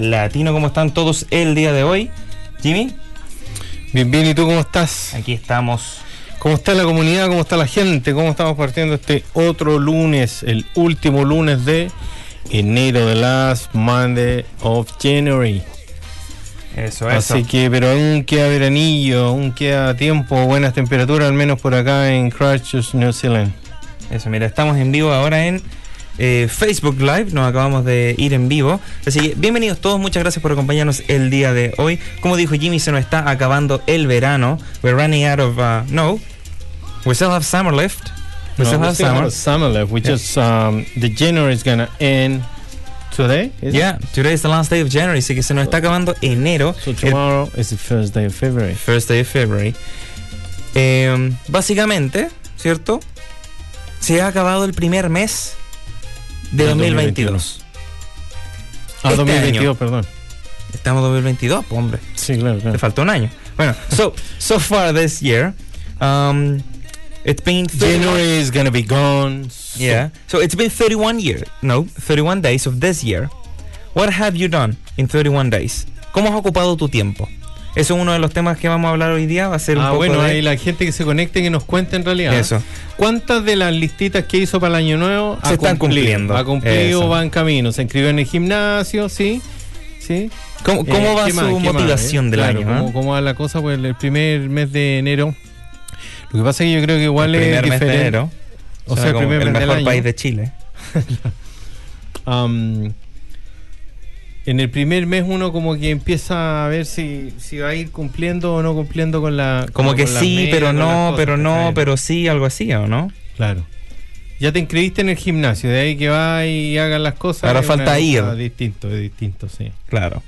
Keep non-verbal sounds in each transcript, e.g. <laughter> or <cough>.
Latino, ¿cómo están todos el día de hoy? Jimmy. Bien, bien, ¿y tú cómo estás? Aquí estamos. ¿Cómo está la comunidad? ¿Cómo está la gente? ¿Cómo estamos partiendo este otro lunes, el último lunes de enero, the last Monday of January? Eso, eso. Así que, pero aún queda veranillo, aún queda tiempo, buenas temperaturas, al menos por acá en Christchurch, New Zealand. Eso, mira, estamos en vivo ahora en eh, Facebook Live, nos acabamos de ir en vivo. Así que bienvenidos todos, muchas gracias por acompañarnos el día de hoy. Como dijo Jimmy, se nos está acabando el verano. We're running out of, uh, no, we still have summer left. We still have summer. summer left. We just, um, the January is gonna end today. Yeah, today is the last day of January, así que se nos está acabando enero. So tomorrow is the first day of February. First day of February. Eh, básicamente, ¿cierto? Se ha acabado el primer mes de 2022. Ah, 2022, este perdón. Estamos en 2022, pues, hombre. Sí, claro, claro. Te falta un año. Bueno, so, so far this year, um, it's been... January is gonna be gone. Yeah. So it's been 31 years, no, 31 days of this year. What have you done in 31 days? ¿Cómo has ocupado tu tiempo? Eso es uno de los temas que vamos a hablar hoy día. Va a ser un ah, poco bueno, de... ahí la gente que se conecte que nos cuente en realidad. Eso. ¿Cuántas de las listitas que hizo para el año nuevo se están cumpliendo? Ha cumplido, va en camino. Se inscribió en el gimnasio, sí. ¿Sí? ¿Cómo, eh, va su motivación del año? ¿cómo, ¿Cómo, va la cosa? Pues el primer mes de enero. Lo que pasa es que yo creo que igual el primer es mes de enero. O sea, el primer el mes mejor del país año. de Chile. <laughs> um, en el primer mes uno como que empieza a ver si, si va a ir cumpliendo o no cumpliendo con la... Como que con las sí, pero no, cosas, pero no, pero sí, algo así, ¿o no? Claro. Ya te inscribiste en el gimnasio, de ahí que va y hagan las cosas. Ahora falta ir. Distinto, es distinto, sí. Claro.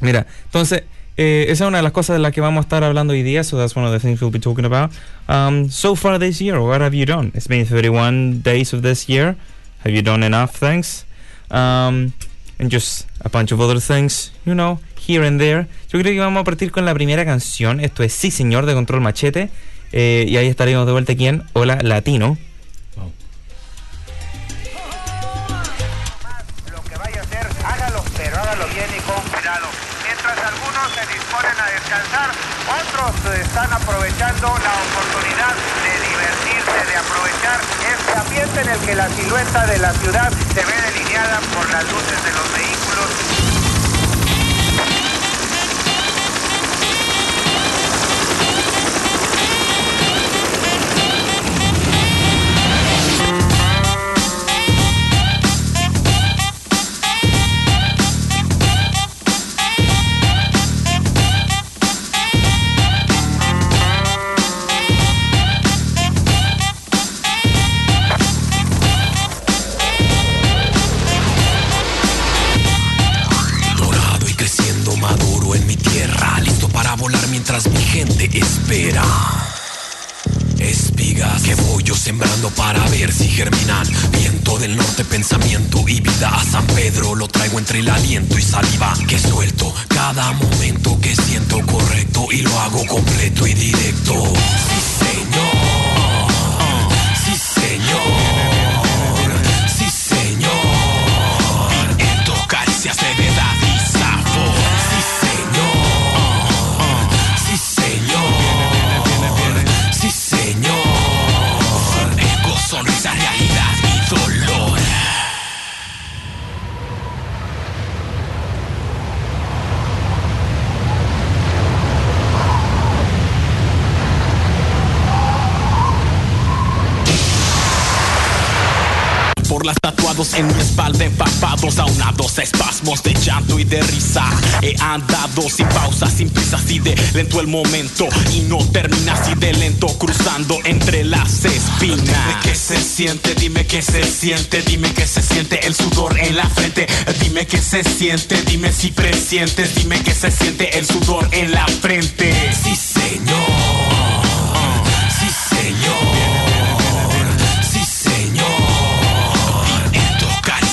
Mira, entonces, eh, esa es una de las cosas de las que vamos a estar hablando hoy día, so that's one of the things we'll be talking about. Um, so far this year, what have you done? It's been 31 days of this year. Have you done enough things? Um, and just a bunch of other things, you know, here and there. Yo creo que vamos a partir con la primera canción. Esto es Sí Señor de Control Machete. Eh, y ahí estaremos de vuelta aquí en Hola Latino. Están aprovechando la oportunidad de divertirse, de aprovechar en el que la silueta de la ciudad se ve delineada por las luces de los vehículos. Si germinan. Viento del norte, pensamiento y vida a San Pedro. Lo traigo entre el aliento y saliva que suelto. Cada momento que siento correcto y lo hago completo y directo. Sí. Empapados, aunados a espasmos de llanto y de risa. He andado sin pausa, sin prisa, así de lento el momento y no termina así de lento, cruzando entre las espinas. Dime qué se siente, dime qué se siente, dime qué se siente el sudor en la frente. Dime qué se siente, dime si presientes, dime qué se siente el sudor en la frente. Sí, señor. Sí, señor.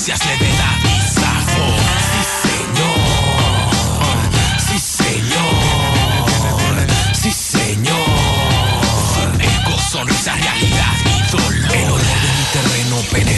Tus caricias levedad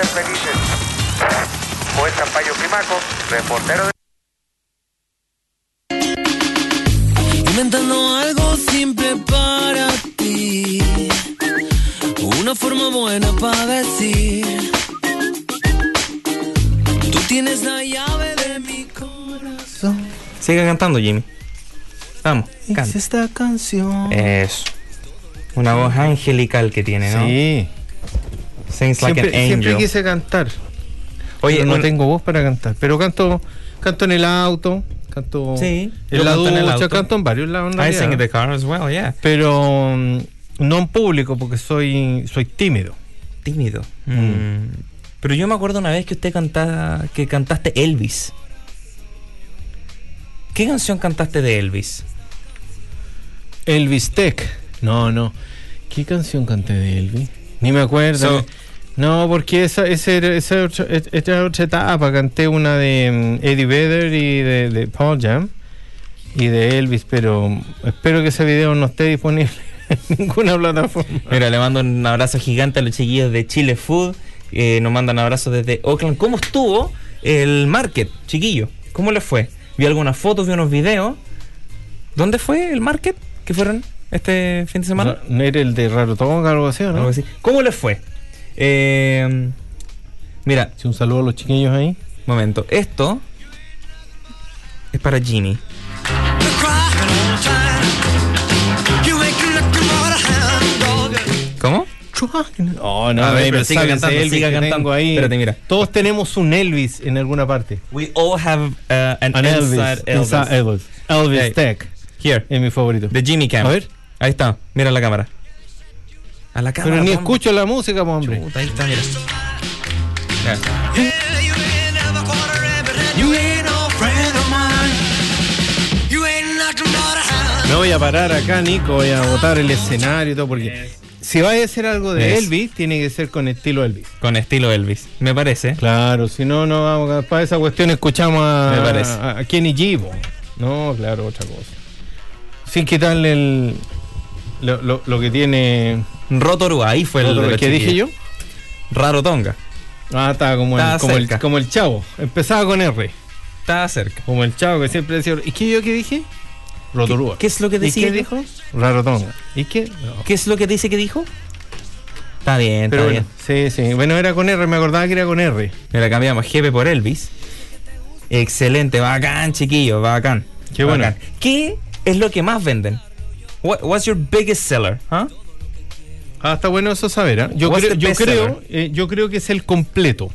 ser felices. Juez Campayo Primaco, reportero de... Inventando algo simple para ti. Una forma buena para decir. Tú tienes la llave de mi corazón. Sigue cantando, Jimmy. Vamos, canta. Es esta canción. Eso. Una voz angelical que tiene, ¿no? Sí. Sings like Siempre, an siempre angel. quise cantar. Oye, pero no un- tengo voz para cantar. Pero canto, canto en el auto, canto Sí, en yo la canto en el auto. canto en varios lados. en I realidad. sing in the car as well, yeah. Pero mm, no en público porque soy, soy tímido. Tímido. Mm. Pero yo me acuerdo una vez que usted cantaba, que cantaste Elvis. ¿Qué canción cantaste de Elvis? Elvis Tech. No, no. ¿Qué canción canté de Elvis? Ni me acuerdo. So- no, porque esa, ese era- esa, otra- era otra etapa. Canté una de mm, Eddie Vedder y de, de Paul Jam y de Elvis, pero espero que ese video no esté disponible <laughs> en ninguna plataforma. Mira, le mando un abrazo gigante a los chiquillos de Chile Food. eh, nos mandan abrazos desde Oakland. ¿Cómo estuvo el market, chiquillo? ¿Cómo le fue? Vi algunas fotos, vi unos videos. ¿Dónde fue el market que fueron este fin de semana? ¿No era el de Rarotonga o algo así, no? Algo así. ¿Cómo les fue? Eh, mira, Sí, un saludo a los chiquillos ahí. momento. Esto es para Jimmy. ¿Cómo? Oh, no, A ver, pero siga cantando, Elvis siga que cantando. tengo ahí. Espérate, mira. Todos tenemos un Elvis en alguna parte. We all have uh, an, An Elvis. Elvis. Elvis. Elvis. Tech. Here, Es mi favorito. the Jimmy Cam. A ver. Ahí está, mira la cámara. A la cámara. Pero ni hombre. escucho la música, hombre. Ahí está, mira. Ya. Me voy a parar acá, Nico. Voy a botar el escenario y todo. Porque si vais a hacer algo de Es. Elvis, tiene que ser con estilo Elvis. Con estilo Elvis, me parece. Claro, si no, no vamos a- para esa cuestión escuchamos a, Me parece. a, a Kenny. No, claro, otra cosa. Sin quitarle el, lo, lo- lo que tiene. Rotorua, ahí fue el. de los ¿Qué dije yo? chiquillos. Raro Tonga. Ah, estaba como, el, como, el, como el chavo. Empezaba con R. Estaba cerca. Como el chavo que siempre decía. ¿Y qué yo qué dije? Rotorúa. ¿Qué es lo que ¿Y decía? qué dijo? Rarotonga. ¿Y qué? No. ¿Qué es lo que dice que dijo? Está bien, Pero está bueno, sí, sí. Bueno, era con R, me acordaba que era con R. bien. Mira, cambiamos Jepe por Elvis. Excelente, bacán, chiquillo, bacán. Qué bueno. ¿Qué es lo que más venden? What, what's your biggest seller? huh? Ah, está bueno eso saber. ¿ah? Yo, creo, yo, best creo, eh, yo creo que es el completo.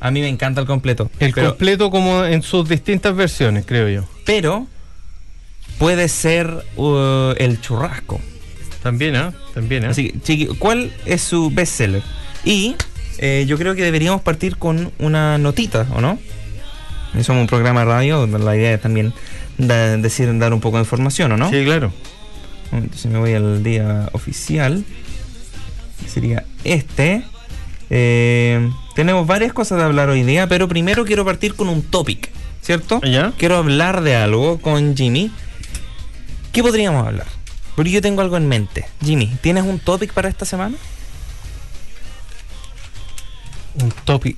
A mí me encanta el completo. El pero, completo como en sus distintas versiones, creo yo. pero puede ser uh, el churrasco. También, ¿ah? También, ¿ah? Así que, chiqui, ¿cuál es su bestseller? Y eh, yo creo que deberíamos partir con una notita, ¿o no? Somos un programa de radio, la idea es también da- decir, dar un poco de información, ¿o no? Sí, claro. Entonces me voy al día oficial. Sería este. Eh, tenemos varias cosas de hablar hoy día, pero primero quiero partir con un topic, ¿cierto? ¿Ya? Quiero hablar de algo con Jimmy. ¿Qué podríamos hablar? Porque yo tengo algo en mente. Jimmy, ¿tienes un topic para esta semana? Un topic.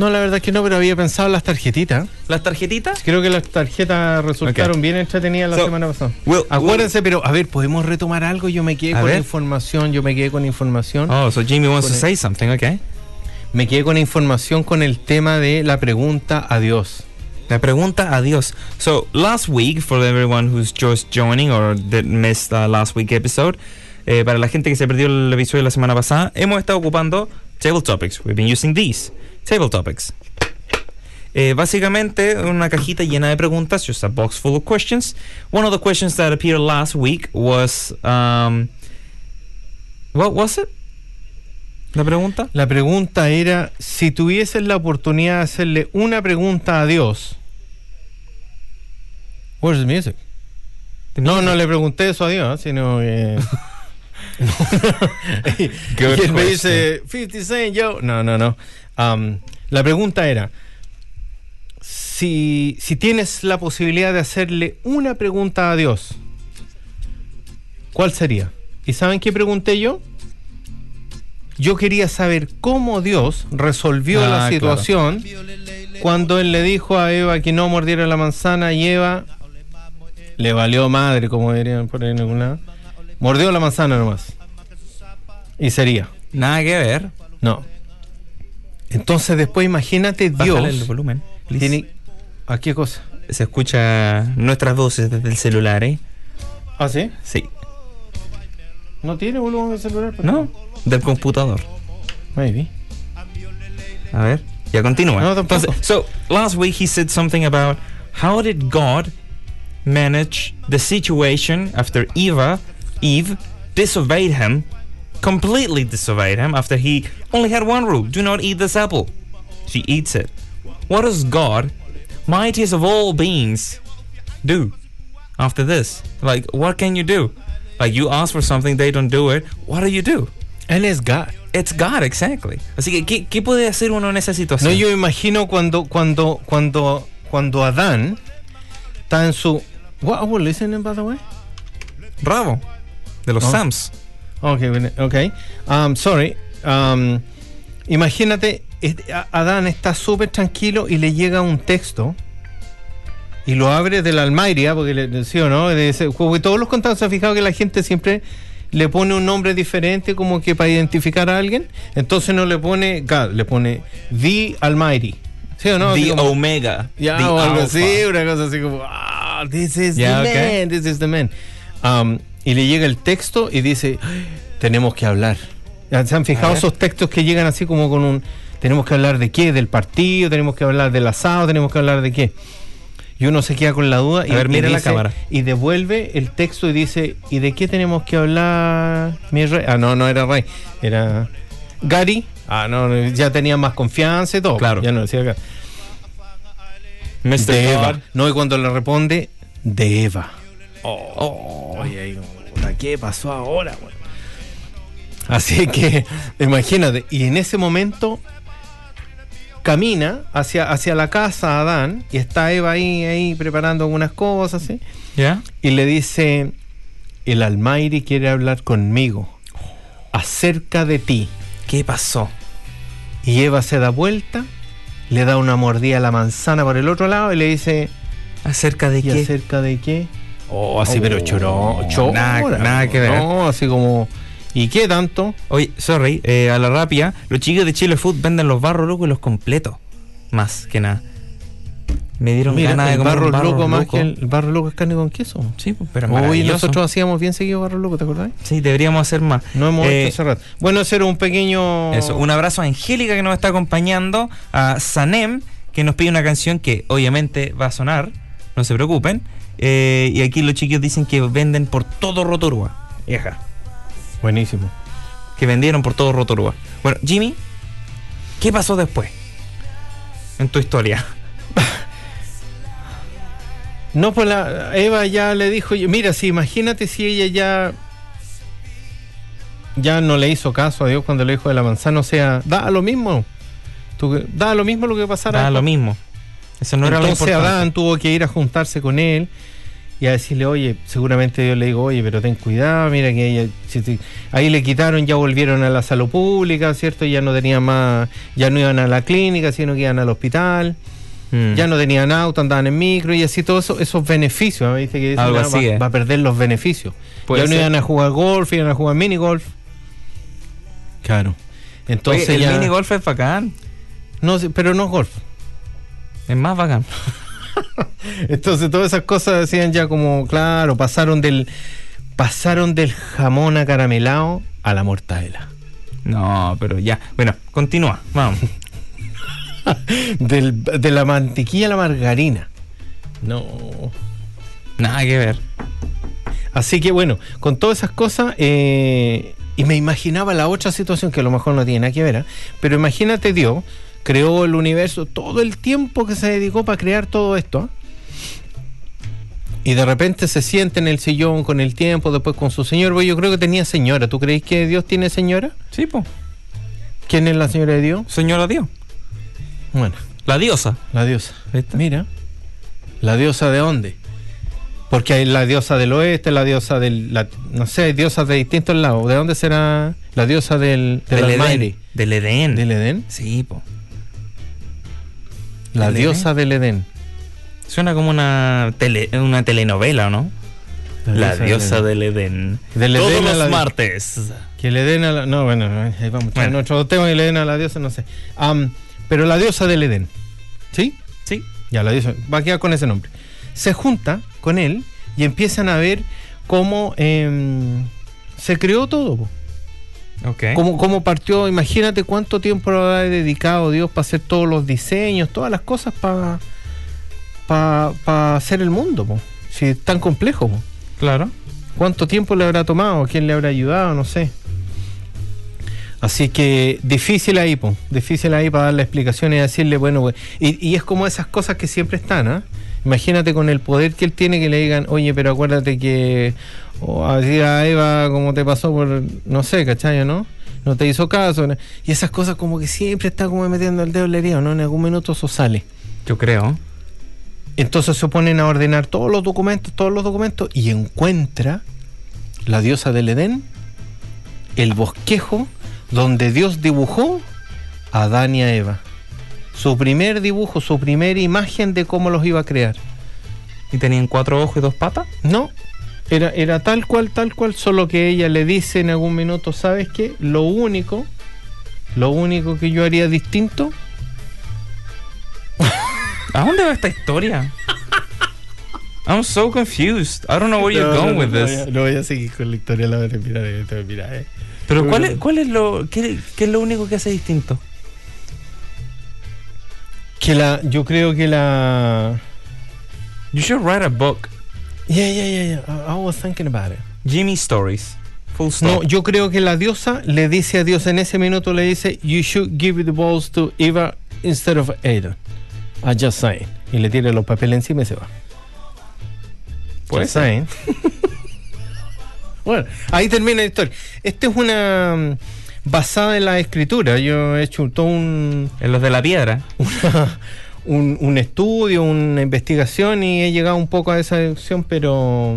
No, la verdad que no, pero había pensado en las tarjetitas. ¿Las tarjetitas? Creo que las tarjetas resultaron bien entretenidas la So, semana pasada. we'll- Acuérdense, pero a ver, ¿podemos retomar algo? Yo me quedé con ver. información, yo me quedé con información. Oh, so Jimmy wants to say something, okay? Me quedé con información con el tema de la pregunta a Dios. La pregunta a Dios. So, last week, for everyone who's just joining or that missed uh, last week episode, eh, para la gente que se perdió el episodio de la semana pasada, hemos estado ocupando table topics. We've been using these table topics. Eh, básicamente, una cajita llena de preguntas, just a box full of questions. One of the questions that appeared last week was, um, what was it? La pregunta. La pregunta era, si tuvieses la oportunidad de hacerle una pregunta a Dios, where's the music? No, no le pregunté eso a Dios, sino que... <laughs> <laughs> Good y él me dice, 50 Cent, yo... No, no, no. Um, la pregunta era, si, si tienes la posibilidad de hacerle una pregunta a Dios, ¿cuál sería? ¿Y saben qué pregunté yo? Yo quería saber cómo Dios resolvió Ah, la claro. situación cuando él le dijo a Eva que no mordiera la manzana y Eva le valió madre, como dirían por ahí en algún lado. Mordió la manzana nomás. Y sería. Nada que ver. No. Entonces después imagínate Bájale el Dios. volumen. Tiene, ¿A qué cosa? Se escucha nuestras voces desde el celular, ¿eh? ¿Ah, sí? Sí. ¿No tiene volumen de celular? ¿No? Del computador. Maybe. A ver. Ya continúa. No. Entonces, so, last week he said something about how did God manage the situation after Eva, Eve, disobeyed him, completely disobeyed him after he only had one rule do not eat this apple. She eats it. What does God, mightiest of all beings, do after this? Like, what can you do? Like, you ask for something, they don't do it. What do you do? Él es God. It's God, exactly. Así que, ¿qué, qué puede hacer uno en esa situación? No, yo imagino cuando, cuando, cuando, cuando Adán está en su. What are we listening, by the way? Bravo. De los Oh. Sams. Ok, ok. Um, sorry. Um, imagínate, Adán está súper tranquilo y le llega un texto y lo abre del Almairia, porque le ¿sí o no? De porque todos los contados se han fijado que la gente siempre le pone un nombre diferente como que para identificar a alguien. Entonces no le pone God, le pone The Almighty. ¿Sí o no? The como- Omega. ya, the o algo Alpha. así, una cosa así como, ah, this is the man, this is the man. Um, y le llega el texto y dice, tenemos que hablar. ¿Se han fijado ver. esos textos que llegan así como con un, tenemos que hablar de qué? Del partido, tenemos que hablar del asado, tenemos que hablar de qué? Y uno se queda con la duda y, A ver, y mire la dice- cámara. y devuelve el texto y dice, ¿y de qué tenemos que hablar, mi rey? Ah, no, no era rey, era Gary. Ah, no, ya tenía más confianza y todo. Claro. Ya no decía. Mr. De. Eva. No, y cuando le responde, de Eva. Oh, Oye, puta, ¿qué pasó ahora? güey? Así que, <laughs> imagínate, y en ese momento camina hacia, hacia la casa Adán y está Eva ahí, ahí preparando algunas cosas, ¿sí? ¿Ya? y le dice, el Almighty quiere hablar conmigo acerca de ti. ¿Qué pasó? Y Eva se da vuelta, le da una mordida a la manzana por el otro lado y le dice, ¿Acerca de ¿Y qué? acerca de qué? Oh, así, Oh, pero choró, chora, nada- nada que ver. No, así como, ¿y qué tanto? Oye, sorry, eh, a la rápida, los chicos de Chile Food venden los barros locos y los completos. más que nada. Me dieron Mira, ganas de comer barro barro loco más loco. que el, el barro loco es carne con queso. Sí, pues, pero Hoy nosotros hacíamos bien seguido barro loco, ¿te acordás? Sí, deberíamos hacer más. No hemos Eh, hecho rato. Bueno, era un pequeño. Eso, un abrazo a Angélica que nos está acompañando, a Sanem que nos pide una canción que obviamente va a sonar, no se preocupen. Eh, y aquí los chiquillos dicen que venden por todo Rotorua. Vieja, Buenísimo. que vendieron por todo Rotorua. Bueno, Jimmy, ¿qué pasó después en tu historia? No, pues la Eva ya le dijo, mira, si imagínate si ella ya ya no le hizo caso a Dios cuando le dijo de la manzana, o sea, da lo mismo. Tú- da lo mismo lo que pasara. Da lo mismo. Eso no era lo Entonces. Adán tuvo que ir a juntarse con él y a decirle, oye, seguramente Dios le dijo, oye, pero ten cuidado, mira que ella, si te- ahí le quitaron, ya volvieron a la salud pública, ¿cierto? Ya no tenían más, ya no iban a la clínica, sino que iban al hospital. Mm. Ya no tenían auto, andaban en micro y así todos eso, esos beneficios. Dice que Algo "Ah, así, va, eh. va a perder los beneficios. Puede ya no iban a jugar golf, iban a jugar mini golf. Claro. Entonces Oye, el ya. mini golf es bacán. No, pero no es golf. Es más bacán. <laughs> Entonces todas esas cosas decían ya como, claro, pasaron del pasaron del jamón acaramelado a la mortadela. No, pero ya. Bueno, continúa. Vamos. <laughs> Del- de la mantequilla a la margarina. No. Nada que ver. Así que bueno, con todas esas cosas, eh, y me imaginaba la otra situación que a lo mejor no tiene nada que ver, ¿ah? pero imagínate Dios creó el universo, todo el tiempo que se dedicó para crear todo esto, ¿ah? y de repente se siente en el sillón con el tiempo, después con su señor, pues yo creo que tenía señora, ¿tú crees que Dios tiene señora? Sí, pues. ¿Quién es la señora de Dios? Señora Dios. Bueno, La diosa. la diosa. Mira, ¿la diosa de dónde? Porque hay la diosa del oeste, la diosa del. la- no sé, hay diosas de distintos lados. ¿De dónde será la diosa del, del, Del? Edén. Del Edén. ¿Del Edén? Sí, pues. La ¿Del diosa del Edén. Suena como una, tele, una telenovela, ¿o ¿no? La diosa del Edén. Del Todos Edén a los la- martes. Que le den a la. No, bueno, ahí vamos. Bueno. En otro tema y le den a la diosa, no sé. Am, pero la diosa del Edén. ¿Sí? Sí. Ya, la diosa. Va a quedar con ese nombre. Se junta con él y empiezan a ver cómo em, se creó todo. Po. Ok. ¿Cómo, cómo partió? Imagínate cuánto tiempo le habrá dedicado Dios para hacer todos los diseños, todas las cosas para para hacer el mundo. po. Si es tan complejo. po. Claro. ¿Cuánto tiempo le habrá tomado? ¿Quién le habrá ayudado? No sé. Así que difícil ahí, po. difícil ahí para darle explicaciones y decirle, bueno, y, y es como esas cosas que siempre están, ¿ah? Imagínate con el poder que él tiene que le digan, oye, pero acuérdate que, o así a Eva, como te pasó por, no sé, ¿cachai? ¿No? No te hizo caso. ¿no? Y esas cosas como que siempre está como metiendo el dedo en la herida, ¿no? En algún minuto eso sale. Yo creo. Entonces se ponen a ordenar todos los documentos, todos los documentos, y encuentra la diosa del Edén, el bosquejo donde Dios dibujó a Adán y a Eva. Su primer dibujo, su primera imagen de cómo los iba a crear. ¿Y tenían cuatro ojos y dos patas? No, era, era tal cual, tal cual, solo que ella le dice en algún minuto, ¿sabes qué? Lo único, lo único que yo haría distinto <laughs> ¿A dónde va esta historia? I'm so confused. I don't know where you're going with this. No voy a seguir con la historia, la voy a mirar, eh, mira, eh. Pero ¿cuál es, cuál es lo qué, qué es lo único que hace distinto? Que la, yo creo que la. You should write a book. Yeah, yeah, yeah, yeah. I, I was thinking about it. Jimmy Stories. Full stop. No, yo creo que la diosa le dice a Dios en ese minuto, le dice, You should give the balls to Eva instead of Adam. I just saying. Y le tira los papeles encima y se va. Just saying. <laughs> bueno, ahí termina la historia. Esta es una. Basada en la escritura. Yo he hecho todo un. En los de la piedra. <laughs> una- un, un estudio, una investigación y he llegado un poco a esa deducción, pero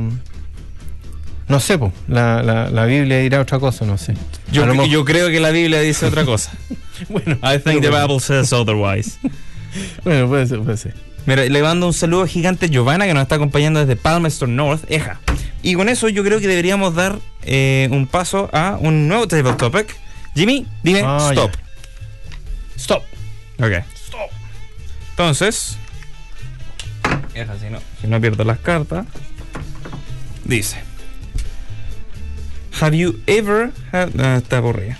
no sé, po, la, la, la Biblia dirá otra cosa, no sé. Yo, lo creo que la Biblia dice otra cosa. <laughs> bueno, I think the Bible says otherwise. <laughs> bueno, puede ser, puede ser. Mira, le mando un saludo gigante a Giovanna que nos está acompañando desde Palmerston North, Eja. Y con eso yo creo que deberíamos dar eh, un paso a un nuevo table topic. Jimmy, dime Ah, stop. Stop. Ok. Entonces, deja, si no, si no pierdo las cartas. Dice: Have you ever had. ah, está aburrida.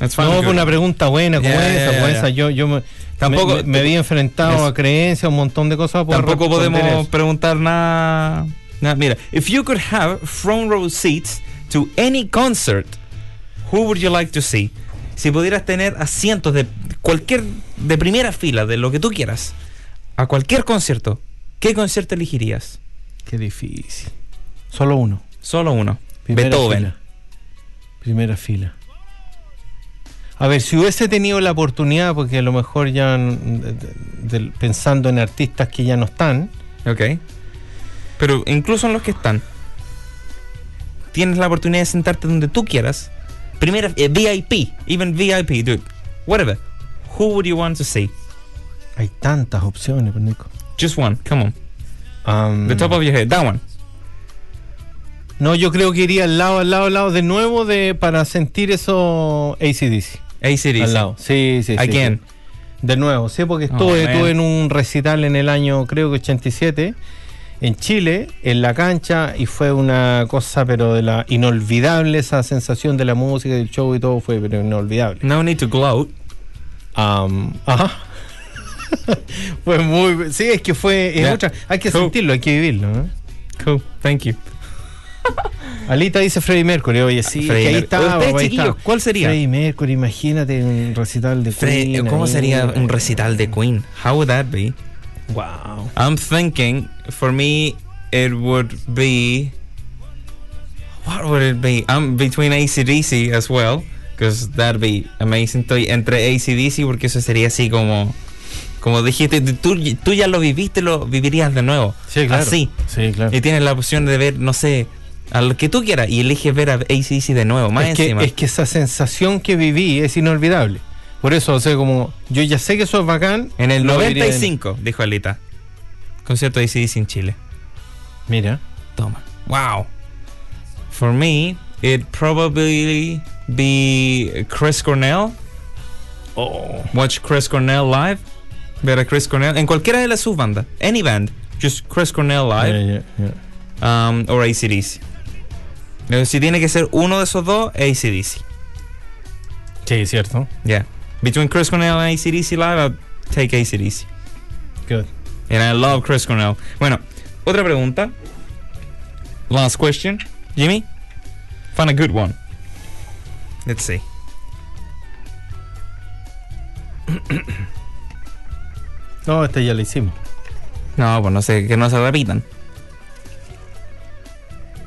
No, fue una pregunta buena como esa, como esa. Yo, yo me, Tampoco- me, me había enfrentado a creencias, un montón de cosas. Tampoco podemos eso. preguntar nada, nada. Mira, if you could have front row seats to any concert, who would you like to see? Si pudieras tener asientos de cualquier, de primera fila, de lo que tú quieras, a cualquier concierto, ¿qué concierto elegirías? Qué difícil. Solo uno. Solo uno. Primera Beethoven. fila. Primera fila. A ver, si hubiese tenido la oportunidad, porque a lo mejor ya de- de- pensando en artistas que ya no están, Ok. Pero incluso en los que están, tienes la oportunidad de sentarte donde tú quieras. Primera, eh, VIP, even VIP, dude. Whatever. Who would you want to see? hay tantas opciones, pues, Nico. Just one, come on. Um, The top of your head, that one. No, yo creo que iría al lado, al lado, al lado de nuevo de para sentir eso ACDC. ACDC. Al lado. Sí, sí, sí. Again. sí. De nuevo, sí, porque Oh, estuve, estuve en un recital en el año, creo que 87, en Chile, en la cancha, y fue una cosa, pero de la inolvidable, esa sensación de la música, del show y todo, fue pero inolvidable. No need to gloat. Am, ajá. <laughs> fue muy. Sí, es que fue. es Yeah. otra- hay que Cool. sentirlo, hay que vivirlo. ¿no? Cool, thank you. Alita dice Freddie Mercury, oye, sí, Freddie que ahí. Ustedes, ahí chiquillos, está. ¿cuál sería? Freddie Mercury, imagínate un recital de Fre- Queen. ¿Cómo ahí. sería un recital de Queen? How would that be? Wow. I'm thinking, for me, it would be. What would it be? I'm between ACDC as well, because that'd be amazing. Estoy entre ACDC porque eso sería así como. Como dijiste, tú, tú ya lo viviste, lo vivirías de nuevo. Sí, claro. Así. Sí, claro. Y tienes la opción de ver, no sé, a lo que tú quieras y eliges ver a ACDC de nuevo, más es, que, encima. es que esa sensación que viví es inolvidable. Por eso, o sea, como yo ya sé que eso es bacán. en el lo viviría de- 95, dijo Alita. Concierto de ACDC en Chile. Mira. Toma. Wow. For me, it probably be Chris Cornell. Oh. Watch Chris Cornell live. Ver a Chris Cornell en cualquiera de las subbandas. Any band. Just Chris Cornell live. Yeah, yeah, yeah. Um, or ACDC. Eh, Si tiene que ser uno de esos dos, ACDC. Sí, cierto. Yeah. Between Chris Cornell and ACDC live, I'll take ACDC. Good. And I love Chris Cornell. Bueno, otra pregunta. Last question. Jimmy, find a good one. Let's see. No, <coughs> este ya lo hicimos. No, pues no sé, que no se repitan.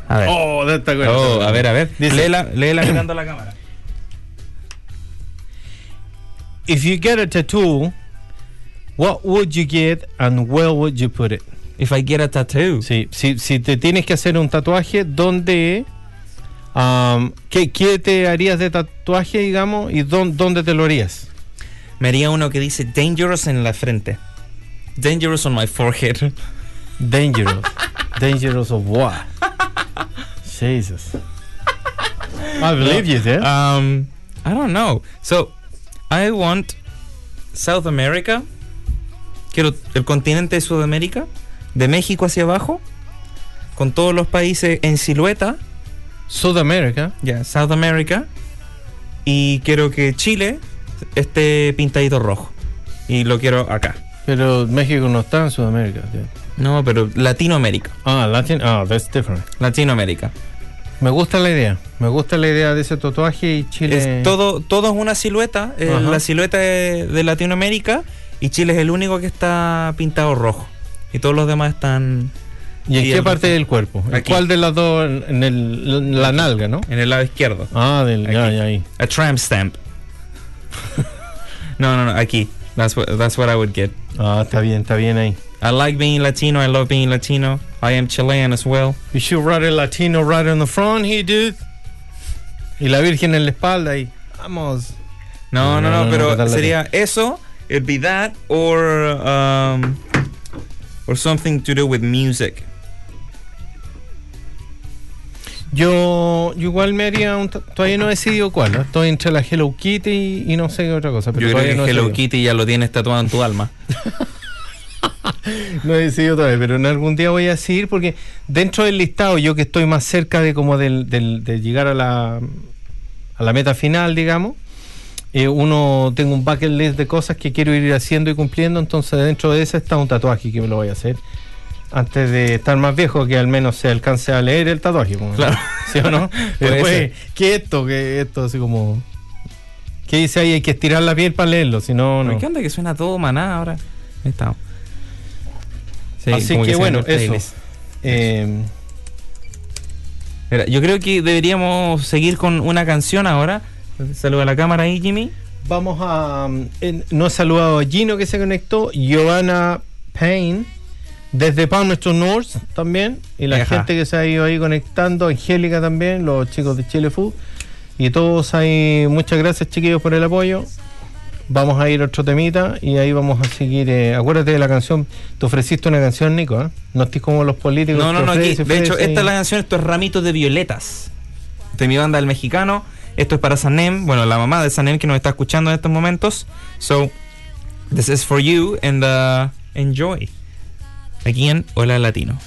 A ver. Oh, de esta. Oh, a ver, a ver. Dice- Léela, léela mirando la cámara. If you get a tattoo, what would you get and where would you put it? If I get a tattoo. Sí, si, si te tienes que hacer un tatuaje, ¿dónde? am, ¿qué, qué te harías de tatuaje, digamos? ¿Y dón- dónde te lo harías? Me haría uno que dice Dangerous en la frente. Dangerous on my forehead. Dangerous. Dangerous of what? Jesus. I believe you, there. Um, I don't know. So, I want South America. Quiero el continente de Sudamérica, de México hacia abajo, con todos los países en silueta. South America. Ya, South America. Y quiero que Chile esté pintadito rojo. Y lo quiero acá. Pero México no está en Sudamérica. tío. No, pero Latinoamérica. Ah, Latin. Ah, that's different. Latinoamérica. Me gusta la idea. Me gusta la idea de ese tatuaje y Chile. Es todo, todo es una silueta, eh, la silueta de, de Latinoamérica y Chile es el único que está pintado rojo. Y todos los demás están ¿Y en qué parte del cuerpo? ¿En. ¿Cuál de las dos? En el, la nalga, ¿no? en el lado izquierdo. Ah, del. Ya, Aquí. ya, ahí. A tramp stamp. <laughs> no, no, no, aquí. That's what, that's what I would get. Ah, está bien, está bien ahí. I like being Latino, I love being Latino. I am Chilean as well. You should write a Latino right on the front here, dude. Y la Virgen en la espalda y vamos. No, no, No, no, no, pero no, ¿qué tal sería eso, it'd be that or um or something to do with music. Yo, yo igual me haría un... Todavía no he decidido cuál. ¿no? Estoy entre la Hello Kitty y, y no sé qué otra cosa. Pero Yo creo que no he Hello. Kitty ya lo tienes tatuado en tu alma. <laughs> No he decidido todavía, pero en algún día voy a decidir porque dentro del listado, yo que estoy más cerca de como del, del- de llegar a la, a la meta final, digamos, eh, uno tengo un bucket list de cosas que quiero ir haciendo y cumpliendo, entonces dentro de ese está un tatuaje que me lo voy a hacer antes de estar más viejo, que al menos se alcance a leer el tatuaje. pues, Claro. ¿Sí o no? <laughs> Después. ¿qué esto? ¿Qué esto? Así como... ¿Qué dice ahí? Hay que estirar la piel para leerlo, si no, no. ¿Qué onda que suena todo maná ahora? Ahí estamos. Sí, Así que bueno, eso. Eh, Mira, yo creo que deberíamos seguir con una canción ahora. Saluda a la cámara ahí, Jimmy. Vamos a. en- nos ha saludado a Gino que se conectó, Giovanna Payne, desde Palmerston North también, y la Ajá. gente que se ha ido ahí conectando, Angélica también, los chicos de Chile Food, y todos ahí. Muchas gracias, chiquillos, por el apoyo. Vamos a ir a otro temita y ahí vamos a seguir. eh, acuérdate de la canción, te ofreciste una canción, Nico, ¿eh? No estés como los políticos. No, no, no, aquí. De hecho, esta es la canción, esto es Ramitos de Violetas. De mi banda El Mexicano. Esto es para Sanem, bueno, la mamá de Sanem que nos está escuchando en estos momentos. So, this is for you and uh, enjoy. Aquí en Hola Latino.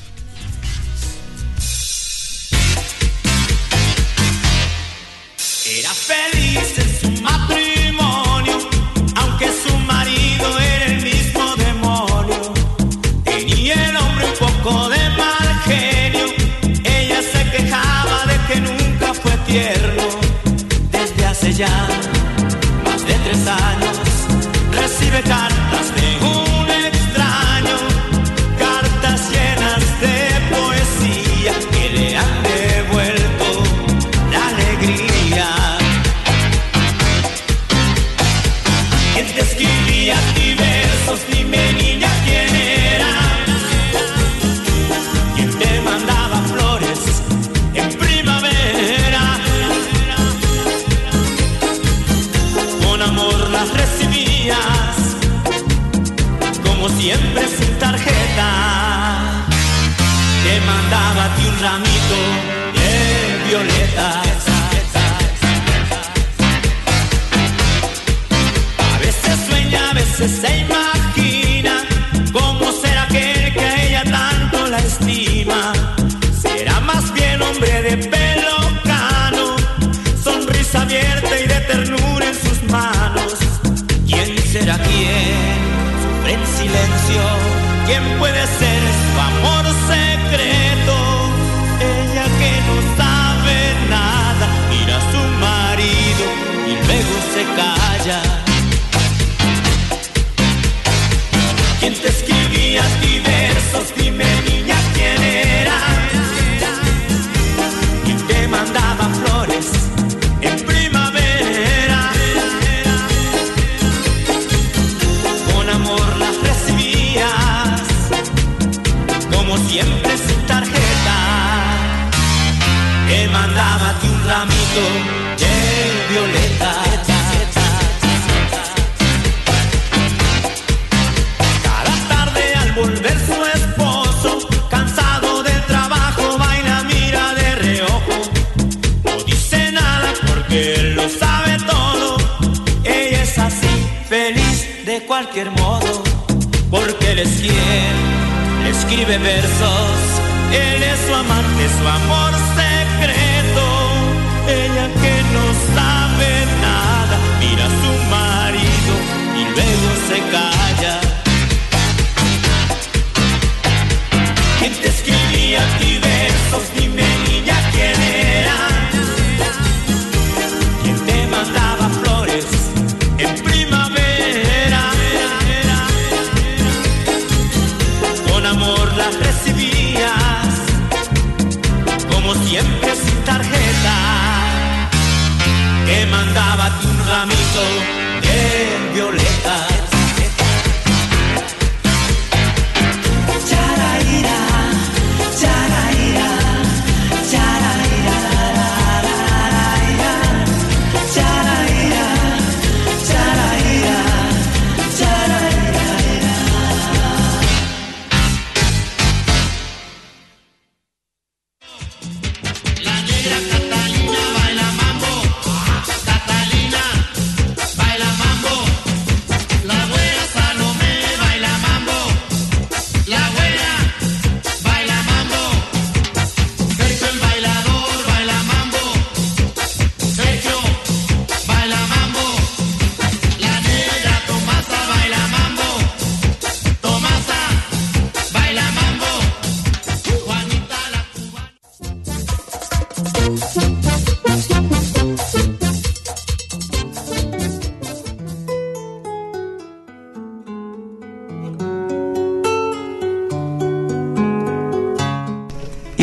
Desde hace ya más de tres años, recibe cartas sabe todo. Ella es así, feliz de cualquier modo, porque él es quien le escribe versos. Él es su amante, su amor secreto. Ella que siempre sin tarjeta. Que mandaba un ramito de violetas.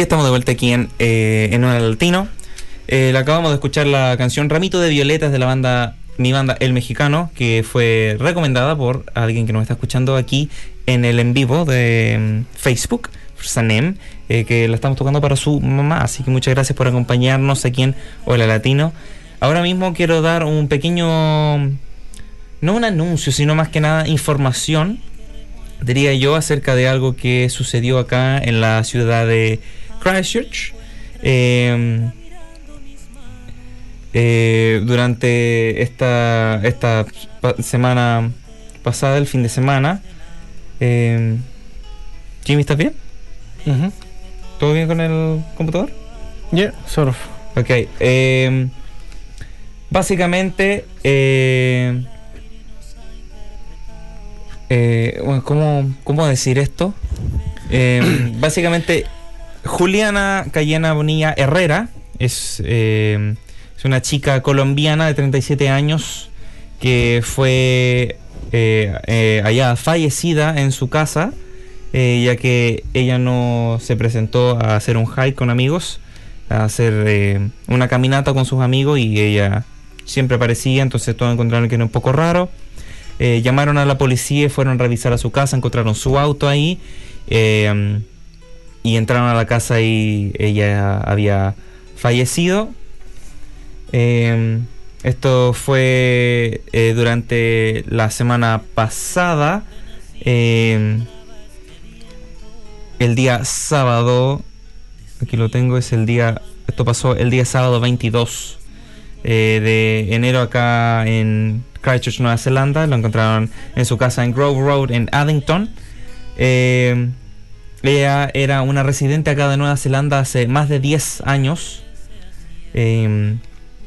Estamos de vuelta aquí en, eh, en Latino. Eh, acabamos de escuchar la canción Ramito de Violetas de la banda Mi Banda El Mexicano, que fue recomendada por alguien que nos está escuchando aquí en el en vivo de mm, Facebook, Sanem, eh, que la estamos tocando para su mamá. Así que muchas gracias por acompañarnos aquí en Hola Latino. Ahora mismo quiero dar un pequeño, no un anuncio, sino más que nada información, diría yo, acerca de algo que sucedió acá en la ciudad de Christchurch. Eh, eh, durante esta, esta pa- semana pasada, el fin de semana. Eh, Jimmy, ¿estás bien? Ujú. ¿Todo bien con el computador? Yeah, sort of. Ok. eh, básicamente, eh, bueno, ¿cómo, ¿cómo decir esto? Básicamente, Juliana Cayena Bonilla Herrera es, eh, es una chica colombiana de 37 años que fue eh, eh, allá fallecida en su casa, ya que ella no se presentó a hacer un hike con amigos, a hacer una caminata con sus amigos y ella siempre aparecía, entonces todos encontraron que era un poco raro. Llamaron a la policía fueron a revisar a su casa, encontraron su auto ahí y entraron a la casa y ella había fallecido. Eh, esto fue eh, durante la semana pasada, eh, el día sábado, aquí lo tengo, es el día, esto pasó el día sábado 22 eh, de enero acá en Christchurch, Nueva Zelanda. Lo encontraron en su casa en Grove Road en Addington. Eh, ella era una residente acá de Nueva Zelanda hace más de 10 años eh,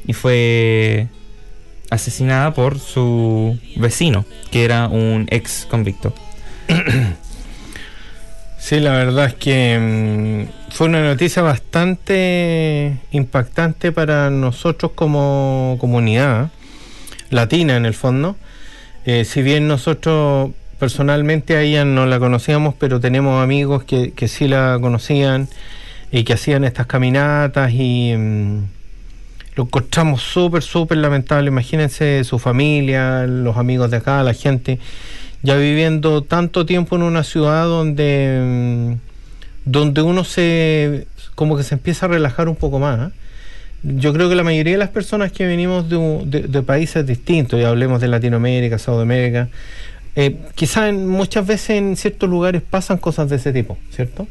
y fue asesinada por su vecino, que era un ex convicto. <coughs> Sí, la verdad es que mm, fue una noticia bastante impactante para nosotros como comunidad latina en el fondo. Eh, si bien nosotros personalmente a ella no la conocíamos, pero tenemos amigos que, sí la conocían y que hacían estas caminatas y mm, lo encontramos súper, súper lamentable. Imagínense su familia, los amigos de acá, la gente ya viviendo tanto tiempo en una ciudad donde, mm, donde uno se como que se empieza a relajar un poco más. ¿eh? Yo creo que la mayoría de las personas que venimos de, de- países distintos, y hablemos de Latinoamérica, Sudamérica, eh, quizás muchas veces en ciertos lugares pasan cosas de ese tipo, ¿cierto?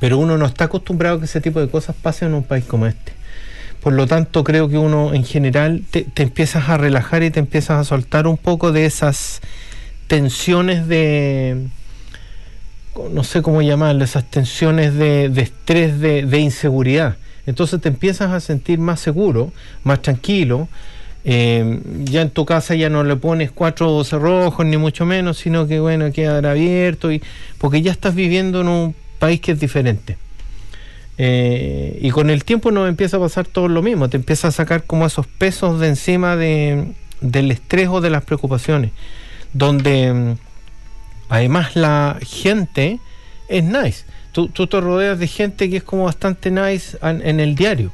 Pero uno no está acostumbrado a que ese tipo de cosas pasen en un país como este. Por lo tanto, creo que uno en general te, empiezas a relajar y te empiezas a soltar un poco de esas tensiones de, no sé cómo llamarlo, esas tensiones de, de estrés, de, de inseguridad. Entonces te empiezas a sentir más seguro, más tranquilo. Eh, ya en tu casa ya no le pones cuatro cerrojos ni mucho menos, sino que bueno, quedará abierto y porque ya estás viviendo en un país que es diferente. Eh, y con el tiempo nos empieza a pasar todo lo mismo, te empieza a sacar como esos pesos de encima de, del estrés o de las preocupaciones, donde mm, además la gente es nice. Tú, tú te rodeas de gente que es como bastante nice en, en el diario.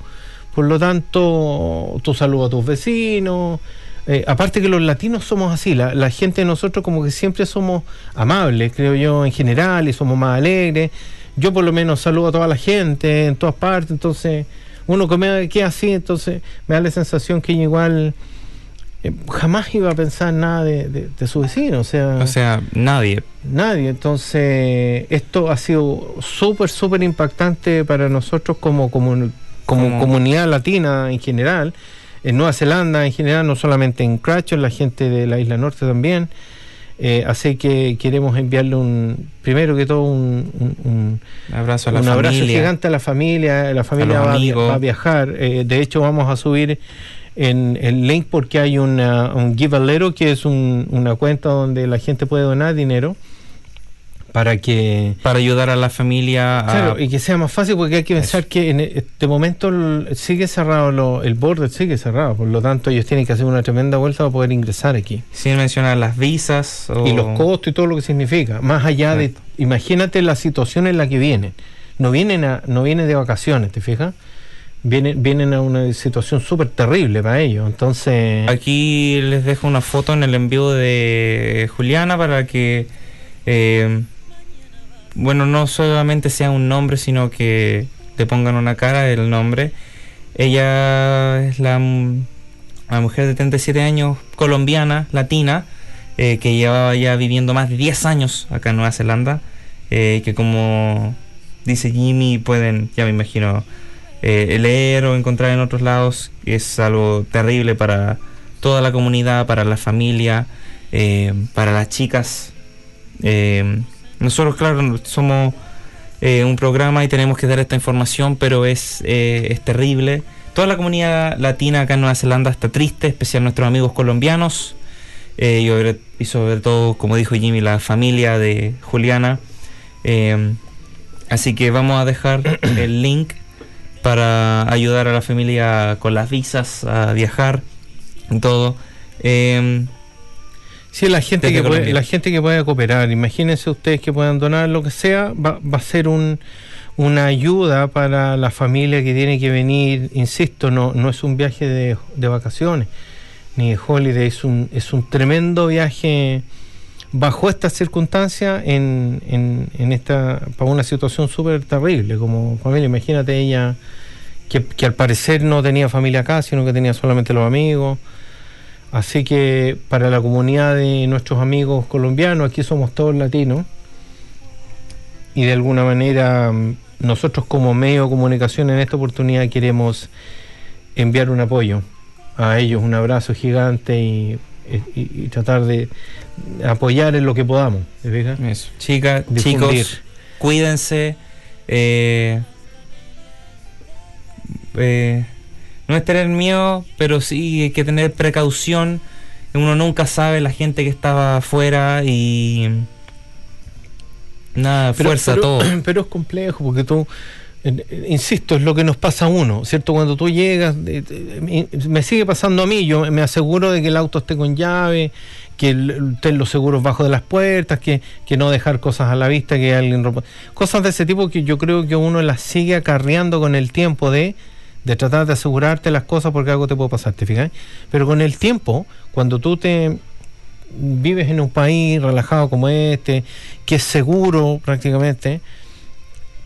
Por lo tanto, tú saludas a tus vecinos. eh, aparte que los latinos somos así, la, la gente de nosotros como que siempre somos amables, creo yo, en general, y somos más alegres. Yo por lo menos saludo a toda la gente en todas partes, entonces uno que queda así, entonces me da la sensación que igual eh, jamás iba a pensar nada de, de- de su vecino, o sea, O sea, nadie. nadie. Entonces, esto ha sido súper, súper impactante para nosotros como, como, como Como- comunidad latina en general, en Nueva Zelanda en general, no solamente en Cratchit, la gente de la isla norte también. Eh, así que queremos enviarle un, primero que todo, un, un- un- abrazo a la un abrazo gigante a la familia. La familia va, a va viajar. Eh, de hecho, vamos a subir en el link porque hay una, un Give a que es un- una cuenta donde la gente puede donar dinero para que para ayudar a la familia a... Claro, y que sea más fácil porque hay que pensar que en este momento sigue cerrado, lo- el border sigue cerrado, por lo tanto ellos tienen que hacer una tremenda vuelta para poder ingresar aquí. sin mencionar las visas o... Y los costos y todo lo que significa, más allá de, imagínate la situación en la que vienen. No vienen, a, no vienen de vacaciones, ¿te fijas? Vienen, vienen a una situación súper terrible para ellos, entonces... Aquí les dejo una foto en el envío de Juliana para que, eh, bueno, no solamente sea un nombre, sino que le pongan una cara del nombre. Ella es la, la mujer de 37 años, colombiana, latina, eh, que llevaba ya viviendo más de 10 años acá en Nueva Zelanda, eh, que como dice Jimmy, pueden, ya me imagino, eh, leer o encontrar en otros lados es algo terrible para toda la comunidad, para la familia, para las chicas. Nosotros, claro, somos eh, un programa y tenemos que dar esta información, pero es, eh, es terrible. Toda la comunidad latina acá en Nueva Zelanda está triste, especial nuestros amigos colombianos eh, y, sobre, y sobre todo, como dijo Jimmy, la familia de Juliana. Así que vamos a dejar <coughs> el link para ayudar a la familia con las visas, a viajar, y todo. Eh, Sí, la gente, que puede, la gente que pueda cooperar, imagínense ustedes que puedan donar lo que sea, va, va a ser un, una ayuda para la familia que tiene que venir, insisto, no, no es un viaje de, de vacaciones ni de holiday, es un, es un tremendo viaje bajo estas circunstancias en, en, en esta, para una situación súper terrible como familia. Imagínate ella que, que al parecer no tenía familia acá, sino que tenía solamente los amigos. Así que para la comunidad de nuestros amigos colombianos, aquí somos todos latinos, y de alguna manera mm, nosotros como medio de comunicación en esta oportunidad queremos enviar un apoyo a ellos, un abrazo gigante y, y- y tratar de apoyar en lo que podamos. Eso. Chicas, chicos, cuídense. eh, eh, no es tener miedo, pero sí hay que tener precaución. Uno nunca sabe la gente que estaba afuera y. Nada, fuerza pero, todo. <clears throat> Pero es complejo porque tú, insisto, es lo que nos pasa a uno, ¿cierto? Cuando tú llegas, me- sigue pasando a mí, yo me aseguro de que el auto esté con llave, que estén los seguros bajo de las puertas, que, que no dejar cosas a la vista, que alguien. Cosas de ese tipo que yo creo que uno las sigue acarreando con el tiempo de de tratar de asegurarte las cosas porque algo te puede pasar, ¿te fijas? Pero con el tiempo, cuando tú te vives en un país relajado como este, que es seguro prácticamente,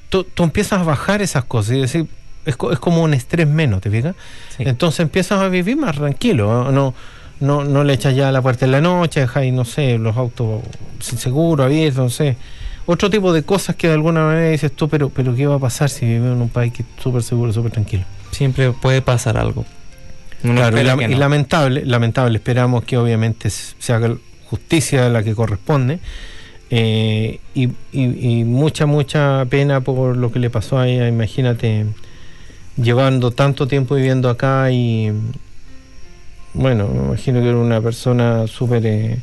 tú, tú empiezas a bajar esas cosas y decir, es, es como un estrés menos, ¿te fijas? Sí. Entonces empiezas a vivir más tranquilo, ¿no? no, no, le echas ya la puerta en la noche, dejáis, no sé, los autos sin seguro, abiertos, no sé. Otro tipo de cosas que de alguna manera dices tú, pero, pero ¿qué va a pasar si vivimos en un país que es súper seguro, súper tranquilo? Siempre puede pasar algo. Claro, y, la- lamentable, lamentable, esperamos que obviamente se haga justicia a la que corresponde. eh, y, y- y mucha, mucha pena por lo que le pasó a ella, imagínate, llevando tanto tiempo viviendo acá y bueno, me imagino que era una persona súper... eh,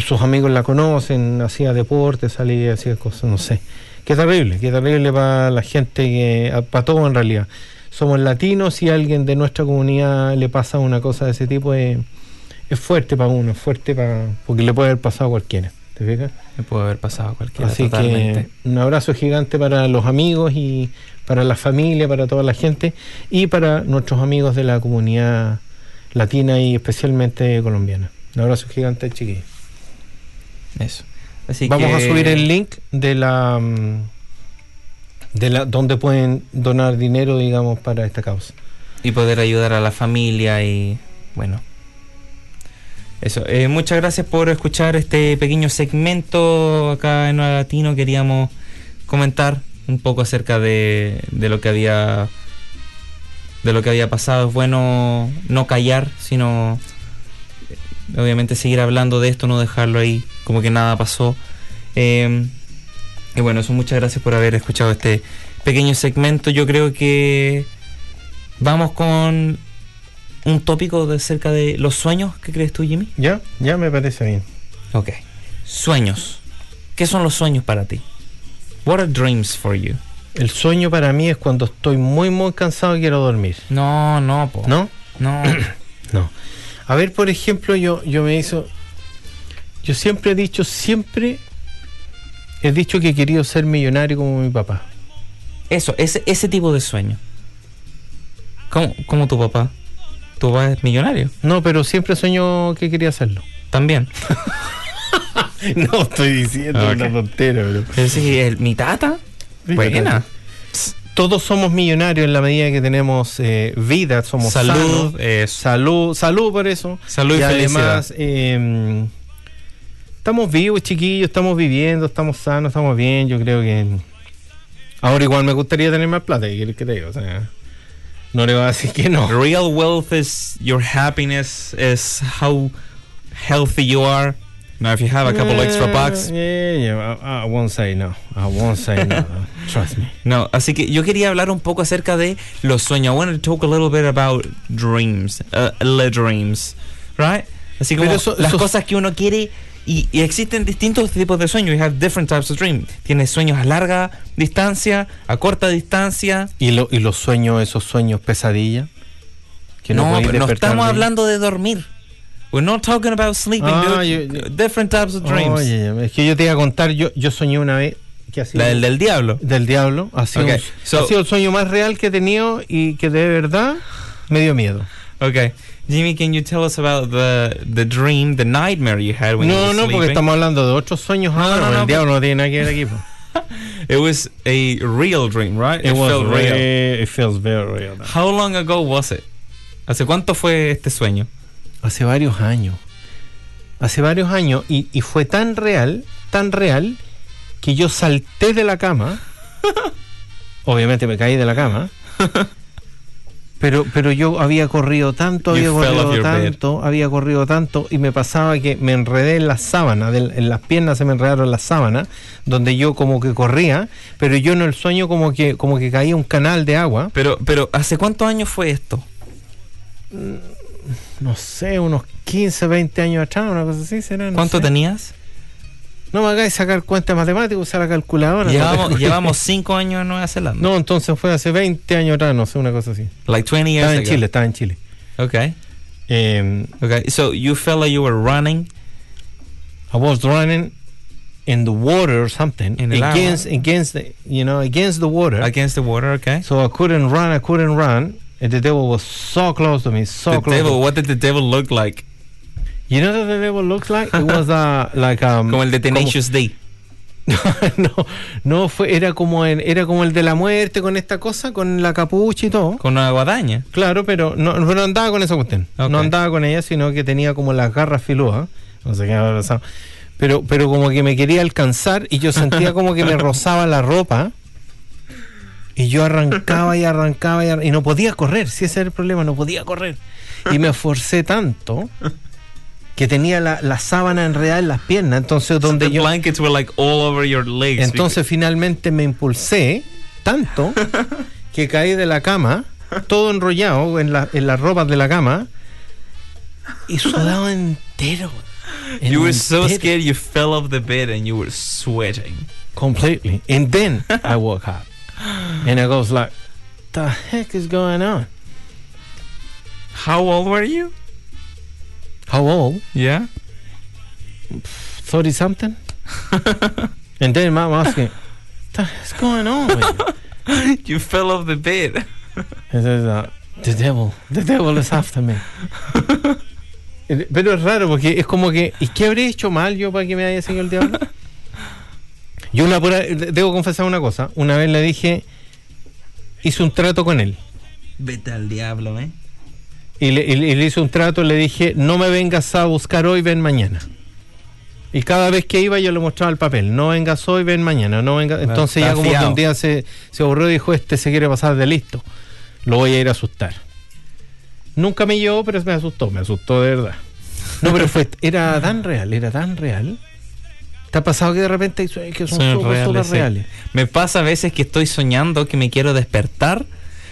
sus amigos la conocen, hacía deporte, salía, hacía cosas, no sé. Qué terrible, qué terrible para la gente, que, para todo en realidad. Somos latinos y a alguien de nuestra comunidad le pasa una cosa de ese tipo, es, es fuerte para uno, es fuerte para, porque le puede haber pasado a cualquiera. ¿Te fijas? Me puede haber pasado a cualquiera. Así totalmente. que un abrazo gigante para los amigos y para la familia, para toda la gente y para nuestros amigos de la comunidad latina y especialmente colombiana. Un abrazo gigante, chiquillos. Eso. Así Vamos que- a subir el link de la mm, de la donde pueden donar dinero, digamos, para esta causa. y poder ayudar a la familia y bueno. Eso. Eh, muchas gracias por escuchar este pequeño segmento acá en Nueva Latino. Queríamos comentar un poco acerca de, de lo que había de lo que había pasado. Es bueno no callar sino eh, obviamente seguir hablando de esto no dejarlo ahí como que nada pasó Eh, y bueno eso muchas gracias por haber escuchado este pequeño segmento yo creo que Vamos con un tópico de cerca de los sueños. ¿Qué crees tú, Jimmy? ¿Ya? Ya me parece bien. Ok. Sueños. ¿Qué son los sueños para ti? What are dreams for you? El sueño para mí es cuando estoy muy, muy cansado y quiero dormir. No, no, po. ¿No? No. <coughs> No. A ver, por ejemplo, yo, yo me hizo. Yo siempre he dicho, siempre he dicho que he querido ser millonario como mi papá. Eso, ese, ese tipo de sueño. ¿Cómo, cómo tu papá? ¿Tu papá es millonario? No, pero siempre sueño que quería hacerlo. También. <laughs> no estoy diciendo Ok. una tontera, pero. Es decir, el- mi tata. Buena. Todos somos millonarios en la medida que tenemos eh, vida, somos Salud, sanos. salud, salud por eso. Salud y además eh, estamos vivos, chiquillos, estamos viviendo, estamos sanos, estamos bien. Yo creo que ahora igual me gustaría tener más plata. ¿qué te diga? O sea, no le voy a decir que no. Real wealth is your happiness, is how healthy you are. Now, if you have a couple extra bucks. Yeah, yeah, I, I won't say no. I won't say no. Trust me. <laughs> No, así que yo quería hablar un poco acerca de los sueños. I wanted to talk a little bit about dreams, uh, the dreams, right? Así como eso- las eso- cosas que uno quiere y, y existen distintos tipos de sueños. You have different types of dreams. Tienes sueños a larga distancia, a corta distancia. ¿Y, lo, y los sueños, esos sueños pesadilla? Que no, podéis pero no estamos hablando de dormir. We're not talking about sleeping, Ah, dude. yo- Different types of dreams. Oye, es que yo te iba a contar, yo, yo soñé una vez que ha sido La del del diablo. del diablo, ha sido, Ok, un- so- ha sido el sueño más real que he tenido y que de verdad me dio miedo. Okay. Jimmy, can you tell us about the the dream, the nightmare you had when you No, were no, porque sleeping? estamos hablando de otros sueños No, ahora, no, porque no, el diablo no tiene nada que ver aquí. po. <laughs> It was a real dream, right? It was felt real. re- it feels very real. How long ago was it? ¿Hace cuánto fue este sueño? Hace varios años. Hace varios años y, y fue tan real, tan real, que yo salté de la cama. <laughs> Obviamente me caí de la cama. <laughs> Pero, pero yo había corrido tanto, había corrido bed. tanto, había corrido tanto y me pasaba que me enredé en la sábana, del- en las piernas se me enredaron las sábanas, donde yo como que corría, pero yo en el sueño como que, como que caía un canal de agua, Pero, pero, ¿hace cuántos años fue esto? no sé, unos 15, 20 años atrás, una cosa así será. no ¿Cuánto sé. tenías? No me hagáis sacar cuentas matemáticas, usar la calculadora. Llevamos, no, <laughs> llevamos cinco años en Nueva Zelanda. No, entonces fue hace 20 años atrás, no sé, una cosa así. Like 20 years Estaba en ago. Chile, estaba en Chile. Okay. Eh, Okay. So you felt like you were running. I was running in the water or something el against against the, you know against the water. Against the water, okay? So I couldn't run, I couldn't run, and the devil was so close to me, so the close. devil, what did the devil look like? You know what the devil looks like? It was like um, Como el de Tenacious D. <laughs> no, no fue, era como en- era como el de la muerte con esta cosa, con la capucha y todo. Con una guadaña. Claro, pero no, no andaba con esa cuestión. No andaba con ella, sino que tenía como las garras filudas. No sé qué habrá pasado. Pero, pero como que me quería alcanzar y yo sentía como que me <laughs> rozaba la ropa. Y yo arrancaba y arrancaba y, ar- y no podía correr. Si ese era el problema, no podía correr. Y me esforcé tanto que tenía la, la sábana enredada en las piernas. Entonces, donde the yo. blankets were like all over your legs. Entonces finalmente me impulsé tanto <laughs> que caí de la cama, todo enrollado en, la, en las ropas de la cama y sudado entero. because you were so entero, scared you fell off the bed and you were sweating. Completely. And then I woke up and I goes like, the heck is going on? How old were you? How old? Yeah. 30 something? <laughs> and then mom asking, heck's going on you? <laughs> you fell off the bed. He says, uh, the devil, the devil is after me. <laughs> Pero es raro porque es como que, ¿y qué habré hecho mal yo para que me haya seguido el diablo? Yo una pura, debo confesar una cosa, una vez le dije, hice un trato con él. Vete al diablo, eh. Y le, y le- hice un trato, le dije, no me vengas a buscar hoy, ven mañana. Y cada vez que iba yo le mostraba el papel, no vengas hoy, ven mañana, no venga. Entonces ya como que un día se, se aburrió y dijo, este se quiere pasar de listo, lo voy a ir a asustar. Nunca me llevó, pero me asustó, me asustó de verdad. No, pero fue, era tan real, era tan real. ¿Te ha pasado que de repente hay sueños que son súper, sí. reales? Me pasa a veces que estoy soñando que me quiero despertar.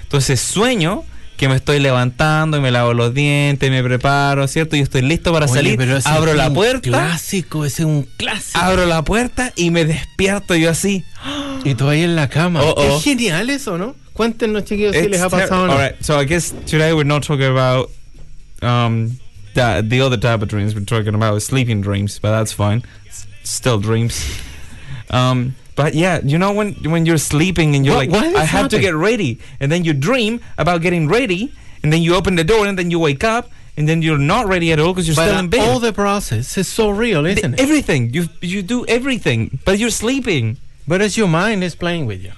Entonces sueño que me estoy levantando y me lavo los dientes, me preparo, ¿cierto? Y estoy listo para Oye, salir. pero Abro es la un puerta, Clásico, ese es un clásico. abro la puerta y me despierto yo así. Y tú ahí en la cama. Oh, oh. Es genial eso, ¿no? Cuéntenos, chiquillos, si les ha pasado o no. All right, so I guess today we're not talking about um the, the other type of dreams. We're talking about sleeping dreams, but that's fine. S- still dreams. Um, but yeah, you know when when you're sleeping and you're What- like, what I have to get ready, and then you dream about getting ready, and then you open the door, and then you wake up, and then you're not ready at all because you're But still in bed. all the process is so real, isn't it? Everything you you do everything, but you're sleeping. But it's your mind is playing with you.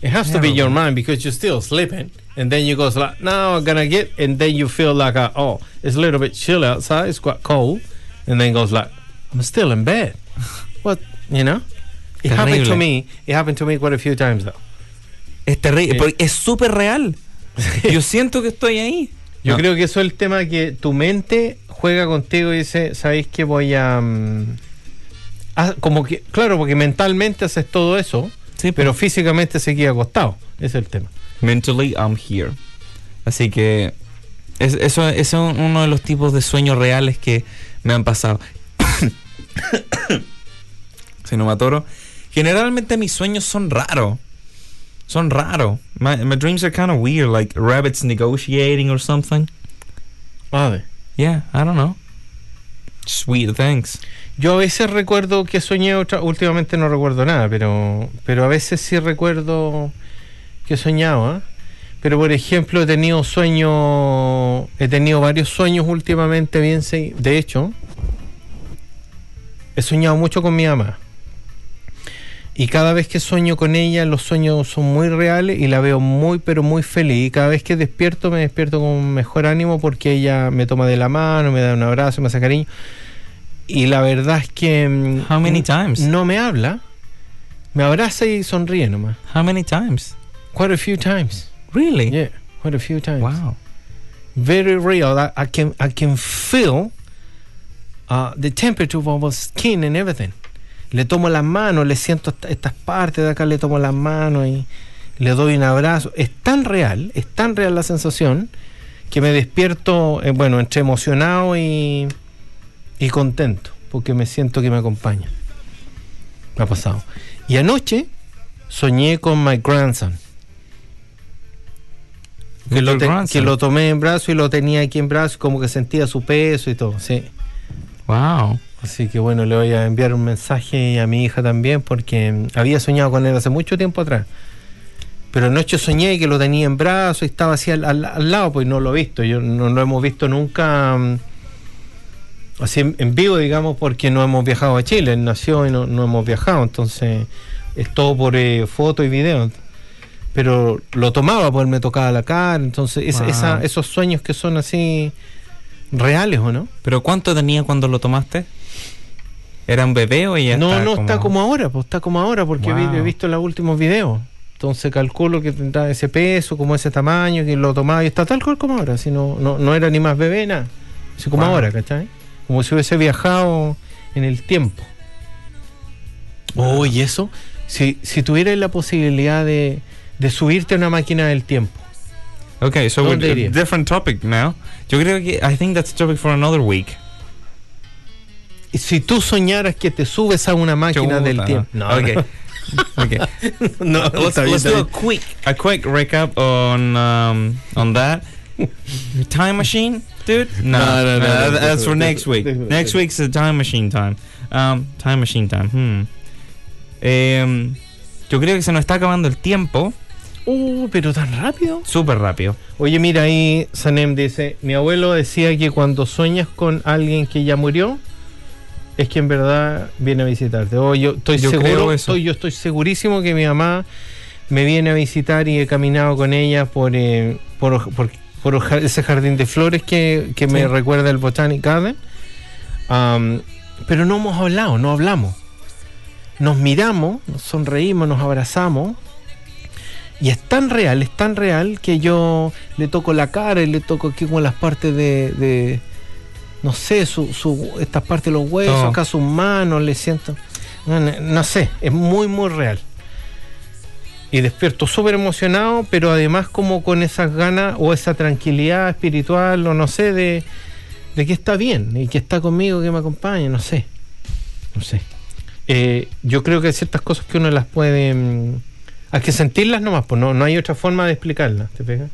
It has to be your mind because you're still sleeping, and then you go like, "Now I'm gonna get," and then you feel like, uh, "Oh, it's a little bit chill outside. It's quite cold," and then goes like, "I'm still in bed." <laughs> what you know? It happened to me. It happened to me quite a few times though. Es terrible, Sí. porque es súper real. <laughs> Yo siento que estoy ahí. Yo No. creo que eso es el tema que tu mente juega contigo y dice, ¿sabéis que voy a... mm, ah, como que, claro, porque mentalmente haces todo eso, Sí, pero físicamente se queda acostado. Ese es el tema. Mentally, I'm here. Así que es- eso, eso es uno de los tipos de sueños reales que me han pasado. <coughs> si no me atoro. Generalmente mis sueños son raros. Son raros. My, my dreams are kind of weird, like rabbits negotiating or something. Vale. Yeah, I don't know. Just weird things. Yo a veces recuerdo que soñé otra, últimamente no recuerdo nada, pero, pero a veces sí recuerdo que soñaba. Pero por ejemplo he tenido sueños, he tenido varios sueños últimamente bien De hecho, he soñado mucho con mi mamá. Y cada vez que sueño con ella, los sueños son muy reales y la veo muy, pero muy feliz. Y cada vez que despierto, me despierto con mejor ánimo porque ella me toma de la mano, me da un abrazo, me hace cariño. Y la verdad es que. mm, How many times? No me habla. Me abraza y sonríe nomás. How many times? Quite a few times. Really? Yeah, quite a few times. Wow. Very real. I, I can I can feel uh, the temperature of our skin and everything. Le tomo las manos, le siento esta- estas partes de acá, le tomo las manos y le doy un abrazo. Es tan real, es tan real la sensación que me despierto, eh, bueno, entre emocionado y, y contento, porque me siento que me acompaña. Me ha pasado. Y anoche soñé con my grandson. Que lo, te- que lo tomé en brazo y lo tenía aquí en brazo, como que sentía su peso y todo, sí. Wow. Así que bueno, le voy a enviar un mensaje a mi hija también, porque había soñado con él hace mucho tiempo atrás. Pero anoche soñé que lo tenía en brazo y estaba así al, al- al lado, pues no lo he visto. Yo no lo hemos visto nunca mm, así en, en vivo, digamos, porque no hemos viajado a Chile. Él nació y no, no hemos viajado, entonces es todo por eh, foto y video. Pero lo tomaba, pues él me tocaba la cara, entonces Wow. esa- esos sueños que son así reales, ¿o no? ¿Pero cuánto tenía cuando lo tomaste? ¿Era un bebé o ya no, está no está como ahora, pues está como ahora, porque Wow. he visto los últimos videos. Entonces calculo que tendrá ese peso, como ese tamaño, que lo tomaba y está tal cual como ahora. Si no, no, no era ni más bebé, nada. Así como Wow. ahora, ¿cachai? Como si hubiese viajado en el tiempo. Oh, y eso, si, si tuvieras la posibilidad de, de subirte a una máquina del tiempo, Okay, so ¿Dónde we're iría? different topic now. Yo creo que I think that's a topic for another week. Si tú soñaras que te subes a una máquina del tiempo. no. okay. <laughs> okay. no, let's let's do a quick a quick recap on um, on that. time machine, dude? No, No, no, no, that- no, that's for no, next no, week. no, no, Next no. week's the time machine time. Um, time machine time. Hmm. Em, yo creo que se nos está acabando el tiempo Uh, pero tan rápido. súper rápido. Oye, mira ahí, Sanem dice, mi abuelo decía que cuando sueñas con alguien que ya murió, es que en verdad viene a visitarte. Oh, yo estoy Yo seguro, eso. estoy- yo estoy segurísimo que mi mamá me viene a visitar y he caminado con ella por, eh, por, por- ese jardín de flores que, que me recuerda el Botanic Garden. Pero no hemos hablado, no hablamos. Nos miramos, nos sonreímos, nos abrazamos. Y es tan real, es tan real que yo le toco la cara y le toco aquí como las partes de, de- no sé, su, su, estas partes de los huesos, acá sus manos, le siento. No, no- no sé, es muy, muy real. y despierto súper emocionado, pero además como con esas ganas o esa tranquilidad espiritual o no sé, de, de que está bien y que está conmigo, que me acompaña, no sé. No sé. Eh, yo creo que hay ciertas cosas que uno las puede... mm, hay que sentirlas nomás, pues no, no hay otra forma de explicarlas, ¿te fijas?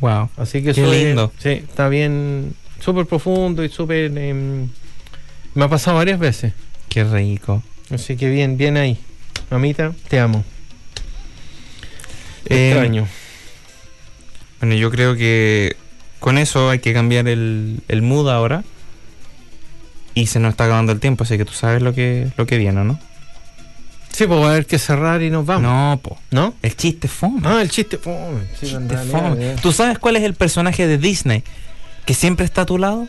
Wow. Así que Qué eso es- lindo. sí, está bien, súper profundo y súper... em, me ha pasado varias veces. Qué rico. Así que bien, bien ahí. Mamita, te amo. Eh, Extraño. Bueno, yo creo que con eso hay que cambiar el, el mood ahora. Y se nos está acabando el tiempo, así que tú sabes lo que, lo que viene, ¿no? Sí, pues va a haber que cerrar y nos vamos. No, po. ¿No? El chiste fome. Ah, el chiste. fome. Sí, Chiste fome. ¿Tú sabes cuál es el personaje de Disney que siempre está a tu lado?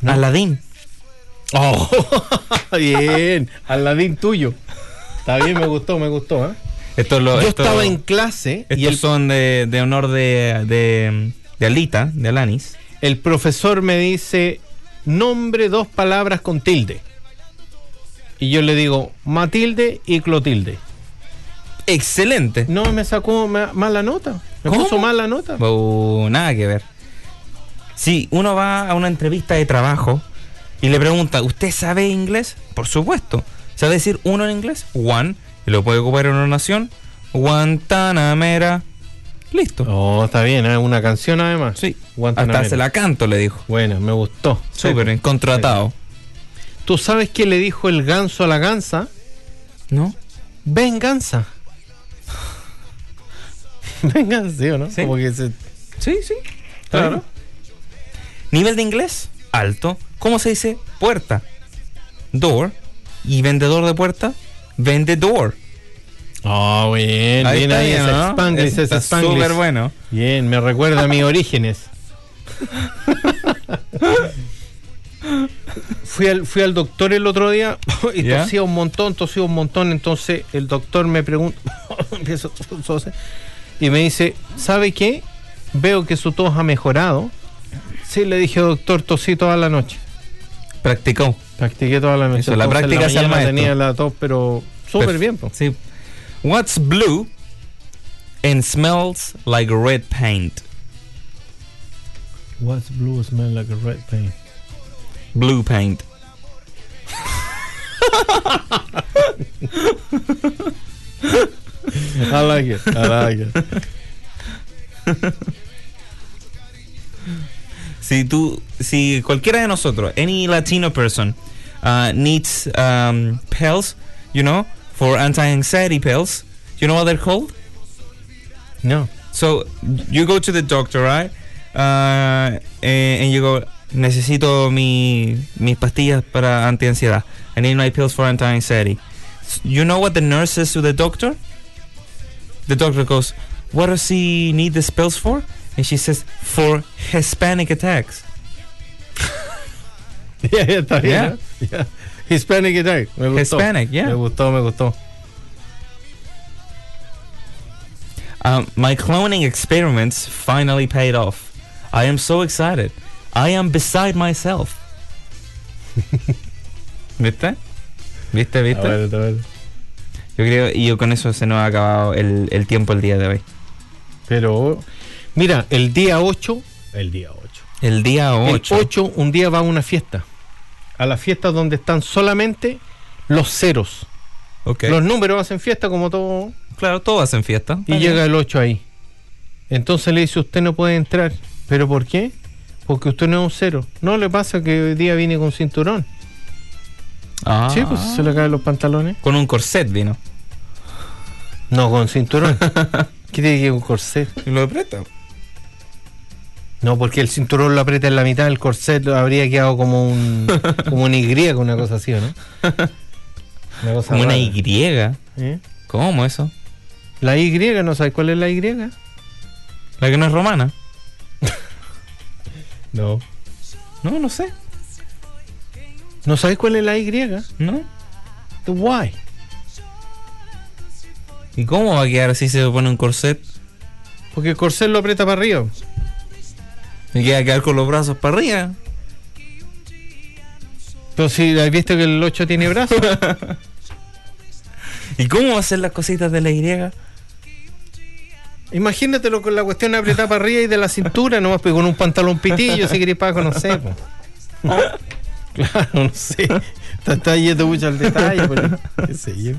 No. Aladín. Oh, <laughs> bien. Aladín tuyo. Está bien, me gustó, me gustó. ¿eh? Esto lo, Yo esto- estaba en clase Estos y el, son de, de honor de, de, de Alita, de Alanis. el profesor me dice: nombre dos palabras con tilde. Y yo le digo: Matilde y Clotilde. Excelente. No, me sacó ma- mala nota. Me ¿Cómo? puso mala nota. Oh, nada que ver. Si uno va a una entrevista de trabajo y le pregunta, ¿usted sabe inglés? Por supuesto. ¿Sabe decir uno en inglés? One. Y lo puede ocupar en una oración. Guantanamera. Listo. Oh, está bien, es una canción además. Sí. Guantanamera. Hasta se la canto, le dijo. Bueno, me gustó. Súper, en contratado. ¿Tú sabes qué le dijo el ganso a la gansa? ¿No? Venganza. Venganza, ¿sí o no? Sí. Como que se... Sí, sí. Claro. Nivel de inglés, alto. ¿Cómo se dice? Puerta. Door. Y vendedor de puerta, vendedor. Oh, bien, Ahí bien ahí, bien, ese ¿no? Spanglish, Spanglish. súper bueno. Bien, me recuerda a mis orígenes. <laughs> fui, al, fui al doctor el otro día <laughs> y ¿Ya? tosía un montón, tosía un montón. Entonces el doctor me pregunta, <laughs> empiezo a y me dice, ¿sabe qué? Veo que su tos ha mejorado. Sí, le dije, doctor, tosí toda la noche. Practicó. Practiqué toda la noche. Eso, la práctica mañana maestro. tenía la tos, pero súper bien. po. Sí. What's blue and smells like red paint? What's blue smell like a red paint? Blue paint. <laughs> I like it. I like it. Si tú, si cualquiera de nosotros, any Latino person, uh, needs um, pills, you know, for anti-anxiety pills, you know what they're called? No. So you go to the doctor, right? Uh, and, and you go, necesito mi, mis pastillas para anti-ansiedad. I need my pills for anti-anxiety. You know what the nurse says to the doctor? The doctor goes, what does he need these pills for? And she says, for Hispanic attacks. <laughs> yeah, ya está bien. Yeah. ¿eh? Ya. Hispanic attack. Me gustó. Hispanic, yeah. Me gustó, me gustó. Um, my cloning experiments finally paid off. I am so excited. I am beside myself. <laughs> ¿Viste? ¿Viste? ¿Viste? A ver, a ver. Yo creo, y yo con eso se nos ha acabado el, el tiempo el día de hoy. Pero, mira, el día 8. El día 8. El día 8. El 8, un día va a una fiesta. A la fiesta donde están solamente los ceros. Ok. Los números hacen fiesta como todo. claro, todos hacen fiesta. Y llega el 8 ahí. Entonces le dice, usted no puede entrar. ¿Pero por qué? Porque usted no es un cero. No le pasa que hoy día viene con cinturón. Ah, Sí, pues se le caen los pantalones. Con un corset vino. No, con cinturón. <laughs> ¿Qué tiene que ver un corset? Y lo aprieta. No, porque el cinturón lo aprieta en la mitad, el corset habría quedado como un <laughs> como una Y, una cosa así, ¿o no? Una cosa Como una rara. Y. ¿Eh? ¿Cómo eso? La Y, ¿no sabes cuál es la Y? La que no es romana. <laughs> No. No, no sé. ¿No sabes cuál es la Y? ¿No? The Y. ¿Y cómo va a quedar si se pone un corset? Porque el corset lo aprieta para arriba. Me queda quedar con los brazos para arriba. Pero si has visto que el 8 tiene brazos. <laughs> ¿Y cómo va a ser las cositas de la Y? Imagínatelo con la cuestión apretada para arriba y de la cintura, nomás pues con un pantalón pitillo, si querés para conocer. po. <laughs> Claro, no sé. Está, está yendo mucho al detalle, pero qué sé yo.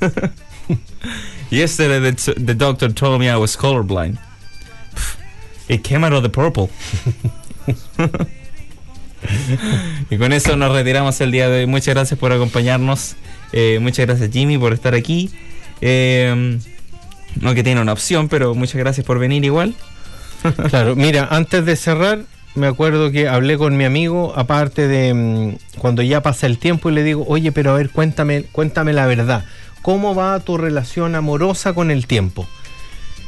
<laughs> Yesterday the, the doctor told me I was colorblind. It came out of the purple. <laughs> y con eso nos retiramos el día de hoy. Muchas gracias por acompañarnos. Eh, muchas gracias Jimmy por estar aquí. Eh, no que tiene una opción, pero muchas gracias por venir igual. Claro, mira, antes de cerrar, me acuerdo que hablé con mi amigo, aparte de mm, cuando ya pasa el tiempo, y le digo, oye, pero a ver, cuéntame, cuéntame la verdad. ¿Cómo va tu relación amorosa con el tiempo?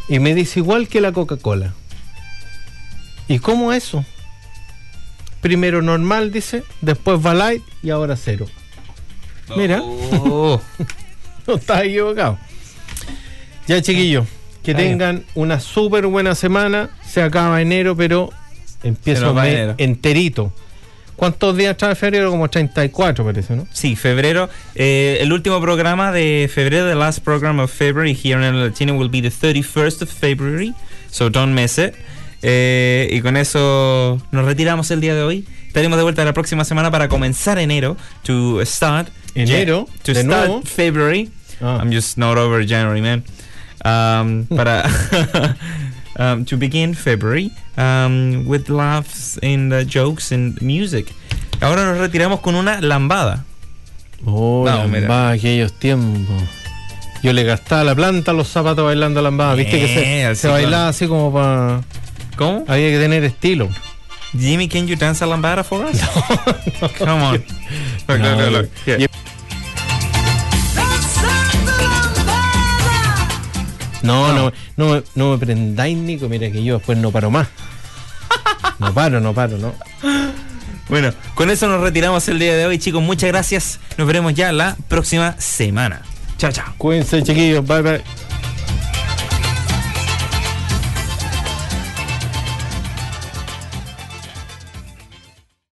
Y me dice, igual que la Coca-Cola. ¿Y cómo eso? Primero normal, dice, después va light y ahora cero. Mira, Oh. <laughs> no estás equivocado. Ya, chiquillos, que tengan una súper buena semana. Se acaba enero, pero empieza nos un mes enterito. ¿Cuántos días trae febrero? Como 34, parece, ¿no? Sí, febrero. eh, el último programa de febrero, the last program of February here in Latino will be the 31st of February, so don't miss it. Eh, y con eso nos retiramos el día de hoy. Estaremos de vuelta la próxima semana para comenzar enero, to start. Enero, to de start nuevo. February. Ah. I'm just not over January, man. Um, <laughs> para <laughs> um, to begin February um, with laughs and uh, jokes and music. Ahora nos retiramos con una lambada. Oh, No, lambada, aquellos tiempos. Yo le gastaba la planta a los zapatos bailando lambada. Viste que se, Bien, se bailaba así como para. ¿Cómo? Había que tener estilo. Jimmy, can you dance a lambada for us? <laughs> Come on. Look, No, look, look, look. yo- No, no, no, me- no me prendáis, Nico. Mira que yo después no paro más. No paro, no paro, no. Bueno, con eso nos retiramos el día de hoy, chicos. Muchas gracias. Nos veremos ya la próxima semana. Chao, chao. Cuídense, chiquillos. Bye, bye.